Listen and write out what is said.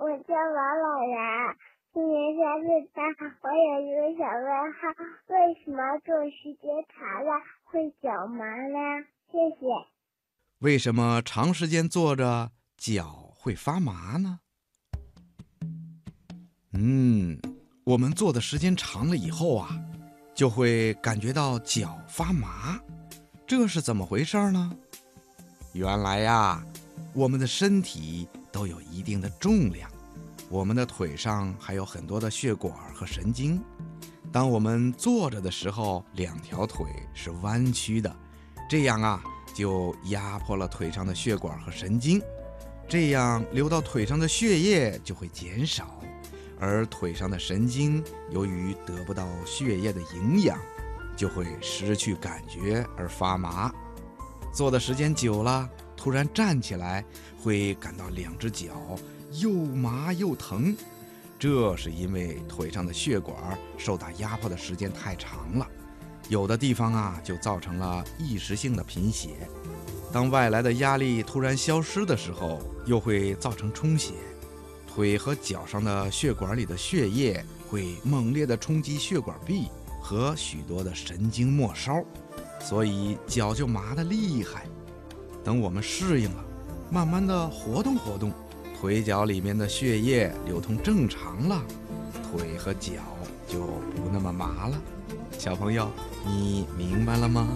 我叫王老然，今年三岁半。我有一个小问号：为什么坐时间长了会脚麻呢？谢谢。为什么长时间坐着脚会发麻呢？嗯，我们坐的时间长了以后啊，就会感觉到脚发麻，这是怎么回事呢？原来呀，我们的身体都有一定的重量，我们的腿上还有很多的血管和神经。当我们坐着的时候，两条腿是弯曲的，这样啊，就压迫了腿上的血管和神经，这样流到腿上的血液就会减少。而腿上的神经由于得不到血液的营养，就会失去感觉而发麻。坐的时间久了，突然站起来，会感到两只脚又麻又疼。这是因为腿上的血管受到压迫的时间太长了，有的地方啊就造成了一时性的贫血。当外来的压力突然消失的时候，又会造成充血。腿和脚上的血管里的血液会猛烈地冲击血管壁和许多的神经末梢，所以脚就麻得厉害。等我们适应了，慢慢地活动活动，腿脚里面的血液流通正常了，腿和脚就不那么麻了。小朋友，你明白了吗？